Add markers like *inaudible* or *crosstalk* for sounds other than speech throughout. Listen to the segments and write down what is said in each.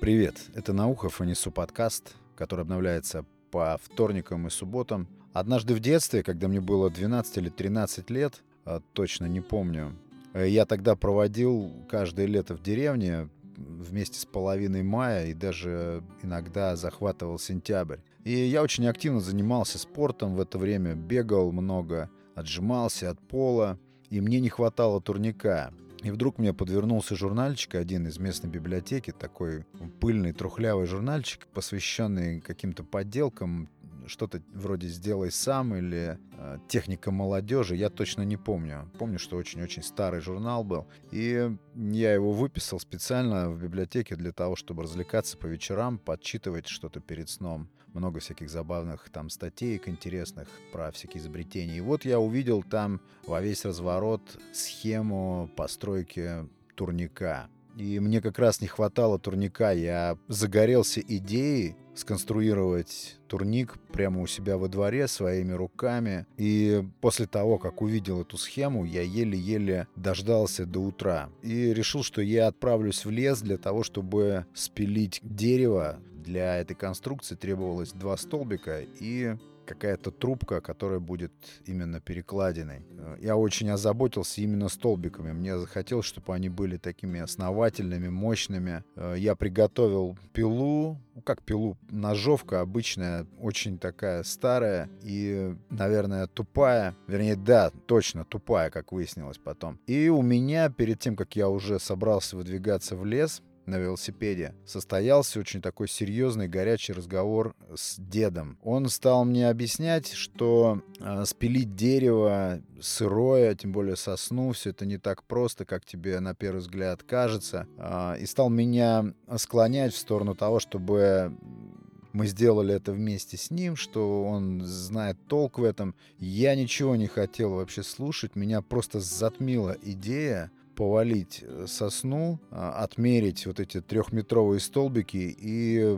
Привет, это Наухов и Несу подкаст, который обновляется по вторникам и субботам. Однажды в детстве, когда мне было 12 или 13 лет, а, точно не помню, э, я тогда проводил каждое лето в деревне вместе с половиной мая и даже иногда захватывал сентябрь. И я очень активно занимался спортом в это время, бегал много, отжимался от пола, и мне не хватало турника. И вдруг мне подвернулся журнальчик, один из местной библиотеки, такой пыльный, трухлявый журнальчик, посвященный каким-то подделкам, что-то вроде «Сделай сам» или э, «Техника молодежи», я точно не помню. Помню, что очень-очень старый журнал был. И я его выписал специально в библиотеке для того, чтобы развлекаться по вечерам, подчитывать что-то перед сном много всяких забавных там статей интересных про всякие изобретения. И вот я увидел там во весь разворот схему постройки турника. И мне как раз не хватало турника. Я загорелся идеей сконструировать турник прямо у себя во дворе своими руками. И после того, как увидел эту схему, я еле-еле дождался до утра. И решил, что я отправлюсь в лес для того, чтобы спилить дерево для этой конструкции требовалось два столбика и какая-то трубка, которая будет именно перекладиной. Э, я очень озаботился именно столбиками. Мне захотелось, чтобы они были такими основательными, мощными. Э, я приготовил пилу, ну как пилу, ножовка обычная, очень такая старая и, наверное, тупая. Вернее, да, точно тупая, как выяснилось потом. И у меня, перед тем, как я уже собрался выдвигаться в лес, на велосипеде, состоялся очень такой серьезный горячий разговор с дедом. Он стал мне объяснять, что э, спилить дерево сырое, тем более сосну, все это не так просто, как тебе на первый взгляд кажется. Э, и стал меня склонять в сторону того, чтобы мы сделали это вместе с ним, что он знает толк в этом. Я ничего не хотел вообще слушать, меня просто затмила идея повалить э, сосну, а, отмерить вот эти трехметровые столбики и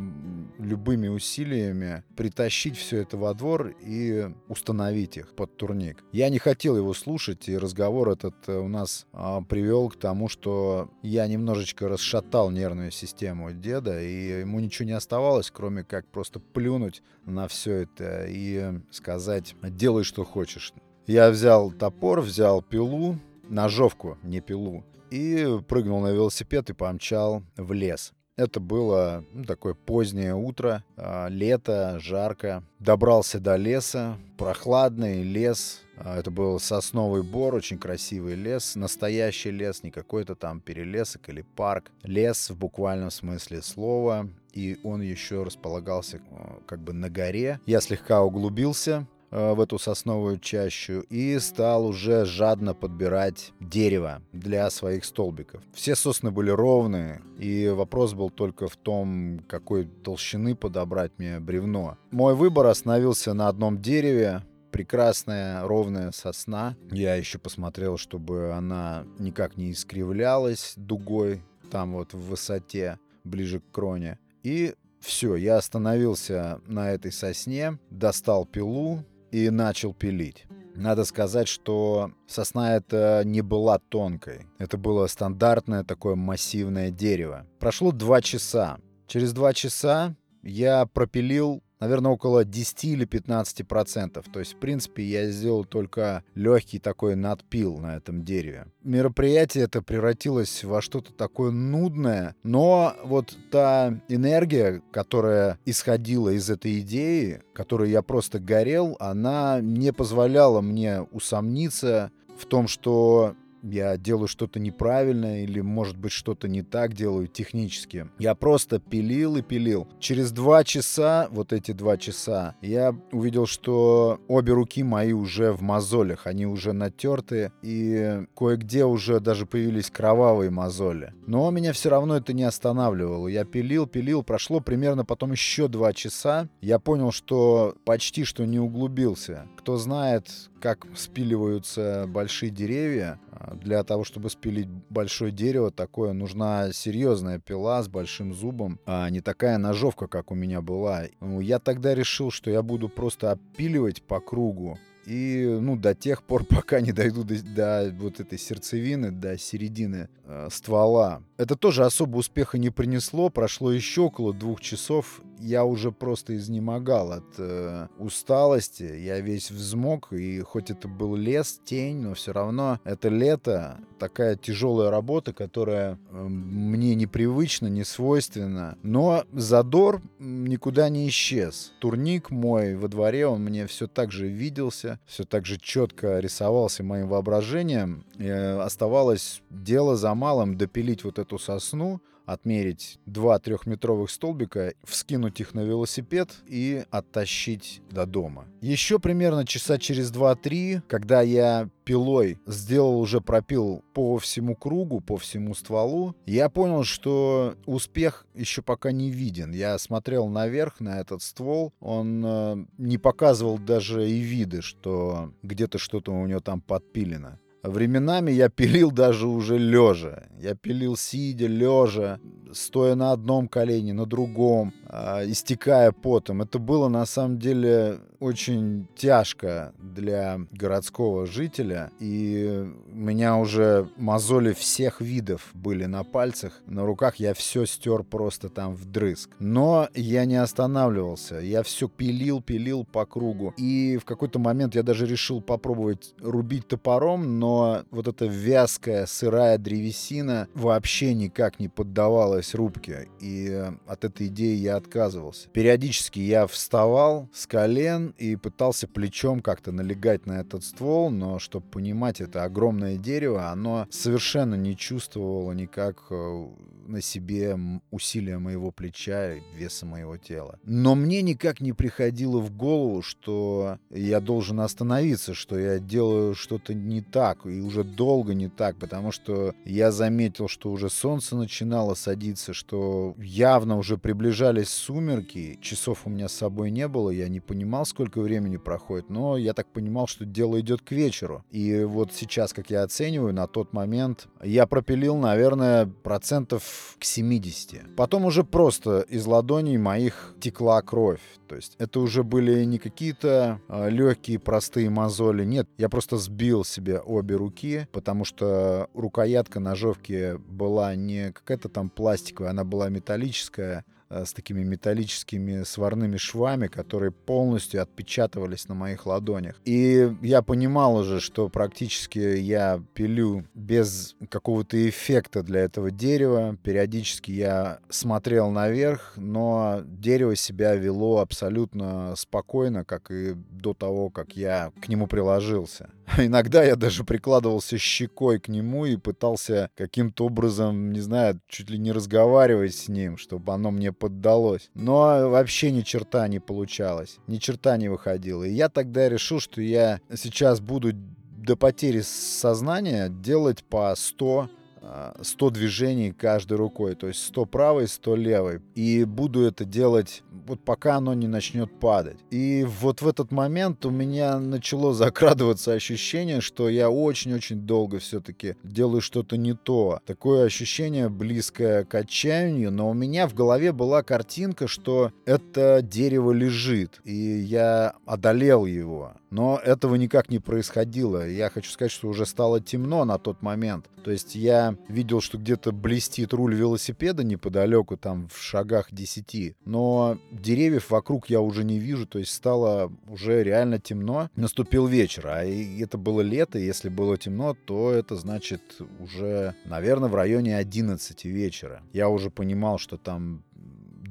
любыми усилиями притащить все это во двор и установить их под турник. Я не хотел его слушать, и разговор этот э, у нас а, привел к тому, что я немножечко расшатал нервную систему деда, и ему ничего не оставалось, кроме как просто плюнуть на все это и сказать «делай, что хочешь». Я взял топор, взял пилу, ножовку, не пилу, и прыгнул на велосипед и помчал в лес. Это было ну, такое позднее утро, э, лето, жарко. Добрался до леса, прохладный лес. Э, это был сосновый бор, очень красивый лес, настоящий лес, не какой-то там перелесок или парк. Лес в буквальном смысле слова, и он еще располагался э, как бы на горе. Я слегка углубился, в эту сосновую чащу и стал уже жадно подбирать дерево для своих столбиков. Все сосны были ровные, и вопрос был только в том, какой толщины подобрать мне бревно. Мой выбор остановился на одном дереве, прекрасная ровная сосна. Я еще посмотрел, чтобы она никак не искривлялась дугой там вот в высоте, ближе к кроне. И все, я остановился на этой сосне, достал пилу, и начал пилить. Надо сказать, что сосна это не была тонкой. Это было стандартное такое массивное дерево. Прошло два часа. Через два часа я пропилил наверное, около 10 или 15 процентов. То есть, в принципе, я сделал только легкий такой надпил на этом дереве. Мероприятие это превратилось во что-то такое нудное, но вот та энергия, которая исходила из этой идеи, которой я просто горел, она не позволяла мне усомниться в том, что я делаю что-то неправильно или, может быть, что-то не так делаю технически. Я просто пилил и пилил. Через два часа, вот эти два часа, я увидел, что обе руки мои уже в мозолях, они уже натерты, и кое-где уже даже появились кровавые мозоли. Но меня все равно это не останавливало. Я пилил, пилил, прошло примерно потом еще два часа. Я понял, что почти что не углубился. Кто знает, как спиливаются большие деревья, для того, чтобы спилить большое дерево, такое нужна серьезная пила с большим зубом, а не такая ножовка, как у меня была. Ну, я тогда решил, что я буду просто опиливать по кругу И, ну, до тех пор, *laughs* пока не дойду до, до вот этой сердцевины, до середины э, ствола. Это тоже особо успеха не принесло. Прошло еще около двух часов. Я уже просто изнемогал от э, усталости. Я весь взмок. И хоть это был лес, тень, но все равно это лето. Такая тяжелая работа, которая э, мне непривычна, не свойственна. Но задор никуда не исчез. Турник мой во дворе, он мне все так же виделся, все так же четко рисовался моим воображением. И оставалось дело за малым допилить вот эту сосну, отмерить два трехметровых столбика, вскинуть их на велосипед и оттащить до дома. Еще примерно часа через 2-3, когда я пилой сделал уже пропил по всему кругу, по всему стволу, я понял, что успех еще пока не виден. Я смотрел наверх на этот ствол, он э, не показывал даже и виды, что где-то что-то у него там подпилено. Временами я пилил даже уже лежа. Я пилил сидя, лежа, стоя на одном колене, на другом, истекая потом. Это было на самом деле очень тяжко для городского жителя. И у меня уже мозоли всех видов были на пальцах. На руках я все стер просто там вдрызг. Но я не останавливался. Я все пилил, пилил по кругу. И в какой-то момент я даже решил попробовать рубить топором, но вот эта вязкая сырая древесина вообще никак не поддавалась рубке. И от этой идеи я отказывался. Периодически я вставал с колен и пытался плечом как-то налегать на этот ствол, но чтобы понимать, это огромное дерево, оно совершенно не чувствовало никак э, на себе усилия моего плеча, веса моего тела. Но мне никак не приходило в голову, что я должен остановиться, что я делаю что-то не так, и уже долго не так, потому что я заметил, что уже солнце начинало садиться, что явно уже приближались сумерки, часов у меня с собой не было, я не понимал, сколько времени проходит, но я так понимал, что дело идет к вечеру. И вот сейчас, как я оцениваю, на тот момент я пропилил, наверное, процентов к 70. Потом уже просто из ладоней моих текла кровь. То есть это уже были не какие-то э, легкие простые мозоли. Нет, я просто сбил себе обе руки, потому что рукоятка ножовки была не какая-то там пластиковая, она была металлическая. Э, с такими металлическими сварными швами, которые полностью отпечатывались на моих ладонях. И я понимал уже, что практически я пилю без какого-то эффекта для этого дерева. Периодически я смотрел наверх, но дерево себя вело абсолютно спокойно, как и до того, как я к нему приложился. *laughs* Иногда я даже прикладывался щекой к нему и пытался каким-то образом, не знаю, чуть ли не разговаривать с ним, чтобы оно мне поддалось. Но вообще ни черта не получалось, ни черта не выходило. И я тогда решил, что я сейчас буду до потери сознания делать по 100 100 движений каждой рукой, то есть 100 правой, 100 левой. И буду это делать вот пока оно не начнет падать. И вот в этот момент у меня начало закрадываться ощущение, что я очень-очень долго все-таки делаю что-то не то. Такое ощущение близкое к отчаянию, но у меня в голове была картинка, что это дерево лежит, и я одолел его. Но этого никак не происходило. Я хочу сказать, что уже стало темно на тот момент. То есть я видел, что где-то блестит руль велосипеда неподалеку, там в шагах 10. Но деревьев вокруг я уже не вижу, то есть стало уже реально темно. Наступил вечер, а это было лето, если было темно, то это значит уже, наверное, в районе 11 вечера. Я уже понимал, что там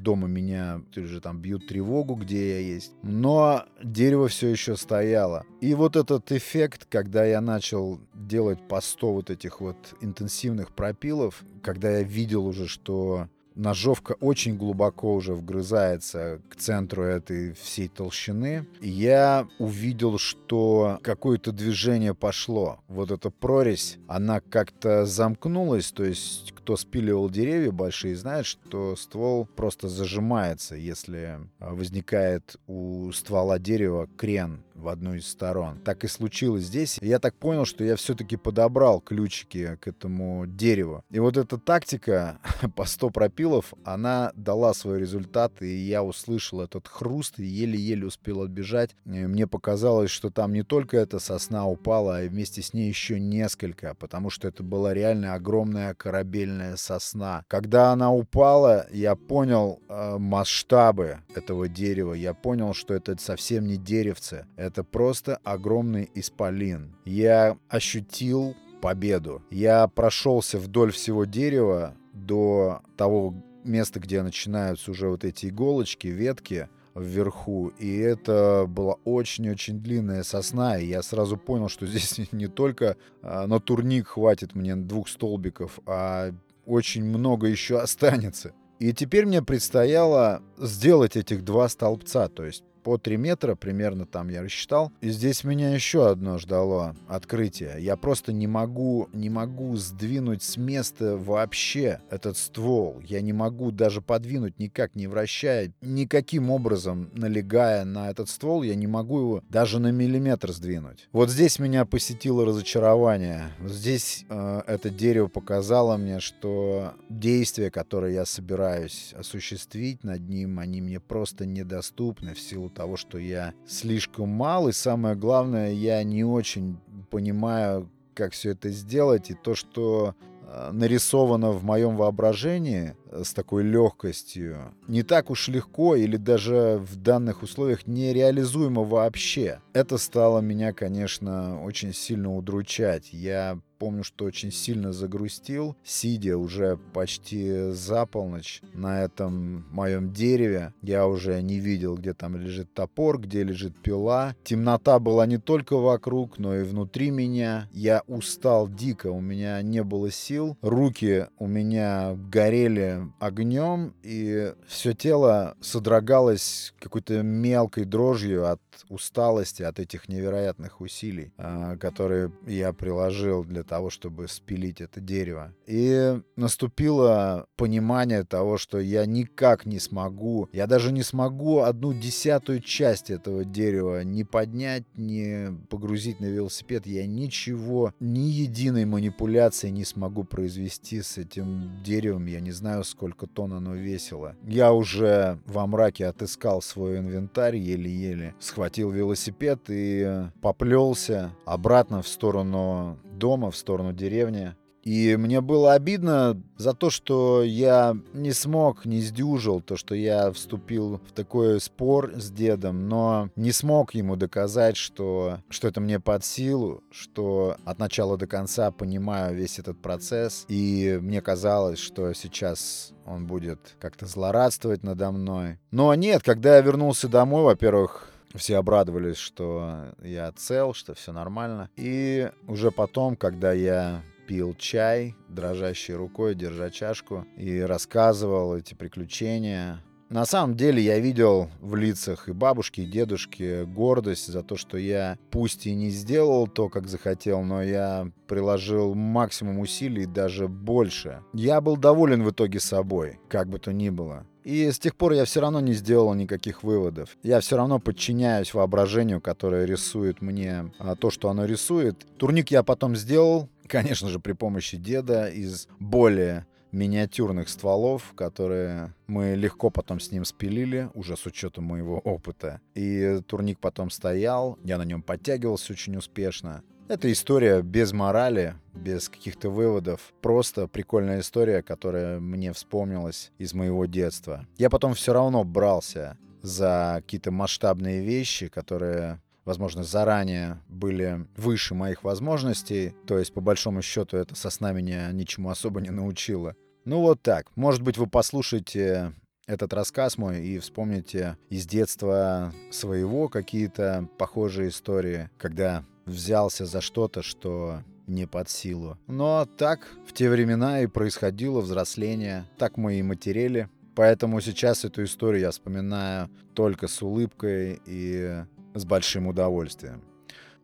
дома меня уже там бьют тревогу, где я есть. Но дерево все еще стояло. И вот этот эффект, когда я начал делать по 100 вот этих вот интенсивных пропилов, когда я видел уже, что ножовка очень глубоко уже вгрызается к центру этой всей толщины. я увидел, что какое-то движение пошло. Вот эта прорезь, она как-то замкнулась, то есть кто спиливал деревья большие, знает, что ствол просто зажимается, если а, возникает у ствола дерева крен в одну из сторон. Так и случилось здесь. Я так понял, что я все-таки подобрал ключики к этому дереву. И вот эта тактика *laughs* по 100 пропилов, она дала свой результат, и я услышал этот хруст и еле-еле успел отбежать. И мне показалось, что там не только эта сосна упала, а вместе с ней еще несколько, потому что это была реально огромная корабельная сосна. Когда она упала, я понял э, масштабы этого дерева. Я понял, что это совсем не деревце. Просто огромный исполин. Я ощутил победу. Я прошелся вдоль всего дерева до того места, где начинаются уже вот эти иголочки, ветки вверху. И это была очень-очень длинная сосна. И я сразу понял, что *laughs* здесь не только а, на турник хватит мне двух столбиков, а очень много еще останется. И теперь мне предстояло сделать этих два столбца, то есть по 3 метра примерно там я рассчитал. И здесь меня еще одно ждало открытие. Я просто не могу, не могу сдвинуть с места вообще этот ствол. Я не могу даже подвинуть никак, не вращая, никаким образом налегая на этот ствол, я не могу его даже на миллиметр сдвинуть. Вот здесь меня посетило разочарование. Здесь э, это дерево показало мне, что действия, которые я собираюсь осуществить над ним, они мне просто недоступны в силу того, что я слишком мал, и самое главное, я не очень понимаю, как все это сделать, и то, что а, нарисовано в моем воображении э, с такой легкостью, не так уж легко или даже в данных условиях нереализуемо вообще. Это стало меня, конечно, очень сильно удручать. Я помню, что очень сильно загрустил, сидя уже почти за полночь на этом моем дереве. Я уже не видел, где там лежит топор, где лежит пила. Темнота была не только вокруг, но и внутри меня. Я устал дико, у меня не было сил. Руки у меня горели огнем, и все тело содрогалось какой-то мелкой дрожью от усталости, от этих невероятных усилий, а, которые я приложил для того, чтобы спилить это дерево. И наступило понимание того, что я никак не смогу, я даже не смогу одну десятую часть этого дерева не поднять, не погрузить на велосипед. Я ничего, ни единой манипуляции не смогу произвести с этим деревом. Я не знаю, сколько тонн оно весило. Я уже во мраке отыскал свой инвентарь еле-еле, схватил велосипед и поплелся обратно в сторону дома в сторону деревни. И мне было обидно за то, что я не смог, не сдюжил, то, что я вступил в такой спор с дедом, но не смог ему доказать, что, что это мне под силу, что от начала до конца понимаю весь этот процесс. И мне казалось, что сейчас он будет как-то злорадствовать надо мной. Но нет, когда я вернулся домой, во-первых, все обрадовались, что я цел, что все нормально. И уже потом, когда я пил чай, дрожащей рукой, держа чашку, и рассказывал эти приключения, на самом деле я видел в лицах и бабушки, и дедушки гордость за то, что я пусть и не сделал то, как захотел, но я приложил максимум усилий, даже больше. Я был доволен в итоге собой, как бы то ни было. И с тех пор я все равно не сделал никаких выводов. Я все равно подчиняюсь воображению, которое рисует мне а, то, что оно рисует. Турник я потом сделал, конечно же, при помощи деда из более миниатюрных стволов, которые мы легко потом с ним спилили, уже с учетом моего опыта. И турник потом стоял, я на нем подтягивался очень успешно. Это история без морали, без каких-то выводов. Просто прикольная история, которая мне вспомнилась из моего детства. Я потом все равно брался за какие-то масштабные вещи, которые возможно, заранее были выше моих возможностей. То есть, по большому счету, это сосна меня ничему особо не научила. Ну вот так. Может быть, вы послушаете этот рассказ мой и вспомните из детства своего какие-то похожие истории, когда взялся за что-то, что не под силу. Но так в те времена и происходило взросление, так мы и матерели. Поэтому сейчас эту историю я вспоминаю только с улыбкой и с большим удовольствием.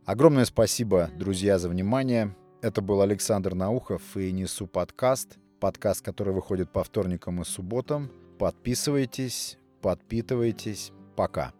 Огромное спасибо, друзья, за внимание. Это был Александр Наухов и Несу подкаст. Подкаст, который выходит по вторникам и субботам. Подписывайтесь, подпитывайтесь. Пока.